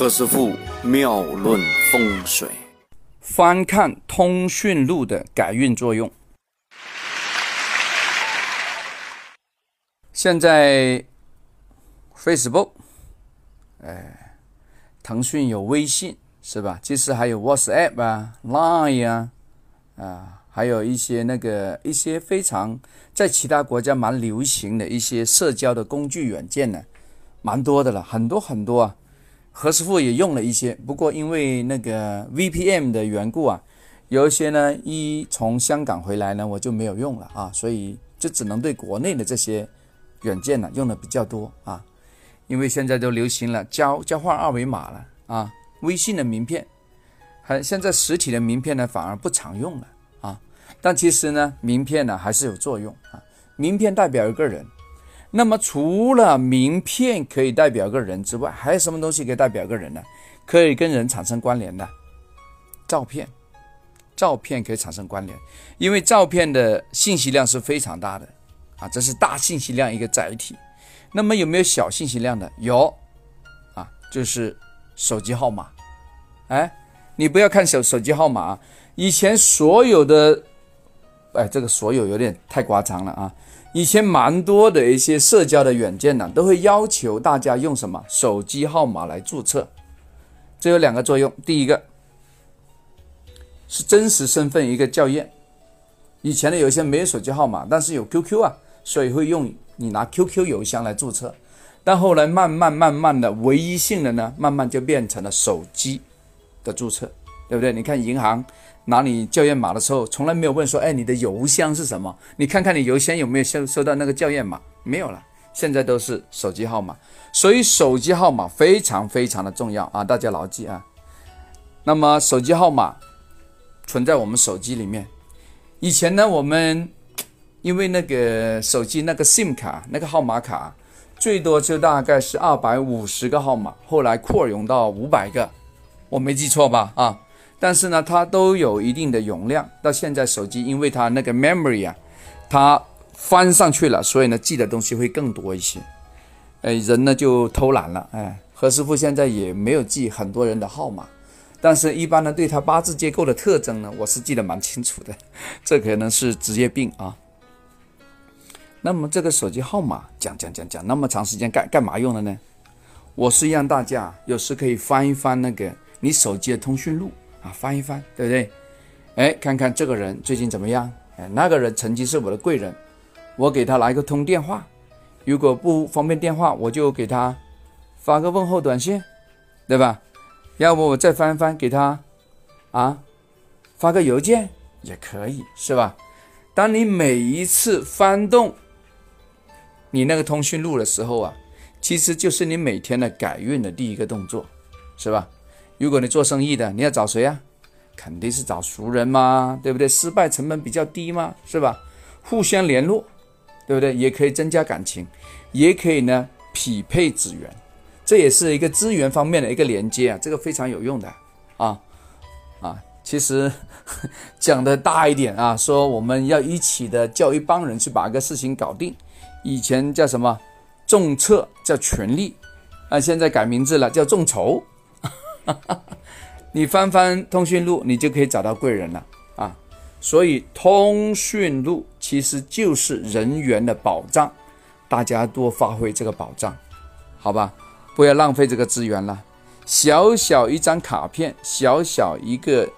何师傅妙论风水，翻看通讯录的改运作用。现在 Facebook，哎，腾讯有微信是吧？其实还有 WhatsApp 啊、Line 啊，啊，还有一些那个一些非常在其他国家蛮流行的一些社交的工具软件呢，蛮多的了，很多很多啊。何师傅也用了一些，不过因为那个 VPN 的缘故啊，有一些呢一从香港回来呢，我就没有用了啊，所以就只能对国内的这些。软件呢用的比较多啊，因为现在都流行了交交换二维码了啊，微信的名片，还现在实体的名片呢反而不常用了啊。但其实呢，名片呢还是有作用啊。名片代表一个人，那么除了名片可以代表个人之外，还有什么东西可以代表个人呢？可以跟人产生关联的照片，照片可以产生关联，因为照片的信息量是非常大的。啊，这是大信息量一个载体，那么有没有小信息量的？有，啊，就是手机号码。哎，你不要看手手机号码，以前所有的，哎，这个所有有点太夸张了啊。以前蛮多的一些社交的软件呢，都会要求大家用什么手机号码来注册，这有两个作用，第一个是真实身份一个校验。以前呢，有些没有手机号码，但是有 QQ 啊。所以会用你拿 QQ 邮箱来注册，但后来慢慢慢慢的，唯一性的呢，慢慢就变成了手机的注册，对不对？你看银行拿你校验码的时候，从来没有问说，哎，你的邮箱是什么？你看看你邮箱有没有收收到那个校验码？没有了，现在都是手机号码。所以手机号码非常非常的重要啊，大家牢记啊。那么手机号码存在我们手机里面，以前呢，我们。因为那个手机那个 SIM 卡那个号码卡，最多就大概是二百五十个号码，后来扩容到五百个，我没记错吧？啊，但是呢，它都有一定的容量。到现在手机因为它那个 memory 啊，它翻上去了，所以呢记的东西会更多一些。哎，人呢就偷懒了。哎，何师傅现在也没有记很多人的号码，但是一般呢对他八字结构的特征呢，我是记得蛮清楚的。这可能是职业病啊。那么这个手机号码讲讲讲讲那么长时间干干嘛用的呢？我是让大家有时可以翻一翻那个你手机的通讯录啊，翻一翻，对不对？哎，看看这个人最近怎么样？哎，那个人曾经是我的贵人，我给他来个通电话，如果不方便电话，我就给他发个问候短信，对吧？要不我再翻翻给他啊，发个邮件也可以，是吧？当你每一次翻动。你那个通讯录的时候啊，其实就是你每天的改运的第一个动作，是吧？如果你做生意的，你要找谁啊？肯定是找熟人嘛，对不对？失败成本比较低嘛，是吧？互相联络，对不对？也可以增加感情，也可以呢匹配资源，这也是一个资源方面的一个连接啊，这个非常有用的啊啊！其实 讲的大一点啊，说我们要一起的叫一帮人去把一个事情搞定。以前叫什么众策叫权力啊，现在改名字了叫众筹。你翻翻通讯录，你就可以找到贵人了啊。所以通讯录其实就是人员的保障，大家多发挥这个保障，好吧？不要浪费这个资源了。小小一张卡片，小小一个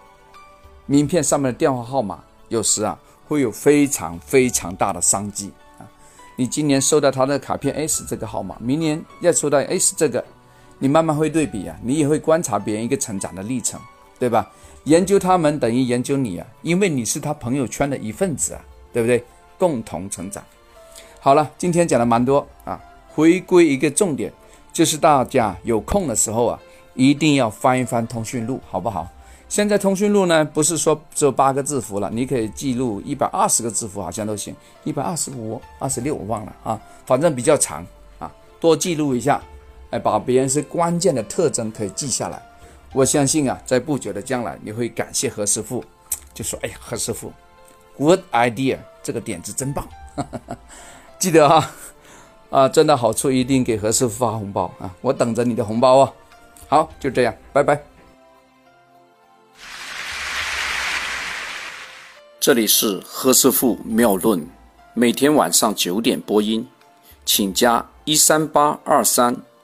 名片上面的电话号码，有时啊会有非常非常大的商机。你今年收到他的卡片 S 这个号码，明年要收到 S 这个，你慢慢会对比啊，你也会观察别人一个成长的历程，对吧？研究他们等于研究你啊，因为你是他朋友圈的一份子啊，对不对？共同成长。好了，今天讲的蛮多啊，回归一个重点，就是大家有空的时候啊，一定要翻一翻通讯录，好不好？现在通讯录呢，不是说只有八个字符了，你可以记录一百二十个字符，好像都行，一百二十五、二十六，我忘了啊，反正比较长啊，多记录一下，哎，把别人是关键的特征可以记下来。我相信啊，在不久的将来，你会感谢何师傅，就说：“哎呀，何师傅，good idea，这个点子真棒。”记得啊，啊，真的好处一定给何师傅发红包啊，我等着你的红包哦。好，就这样，拜拜。这里是何师傅妙论，每天晚上九点播音，请加一三八二三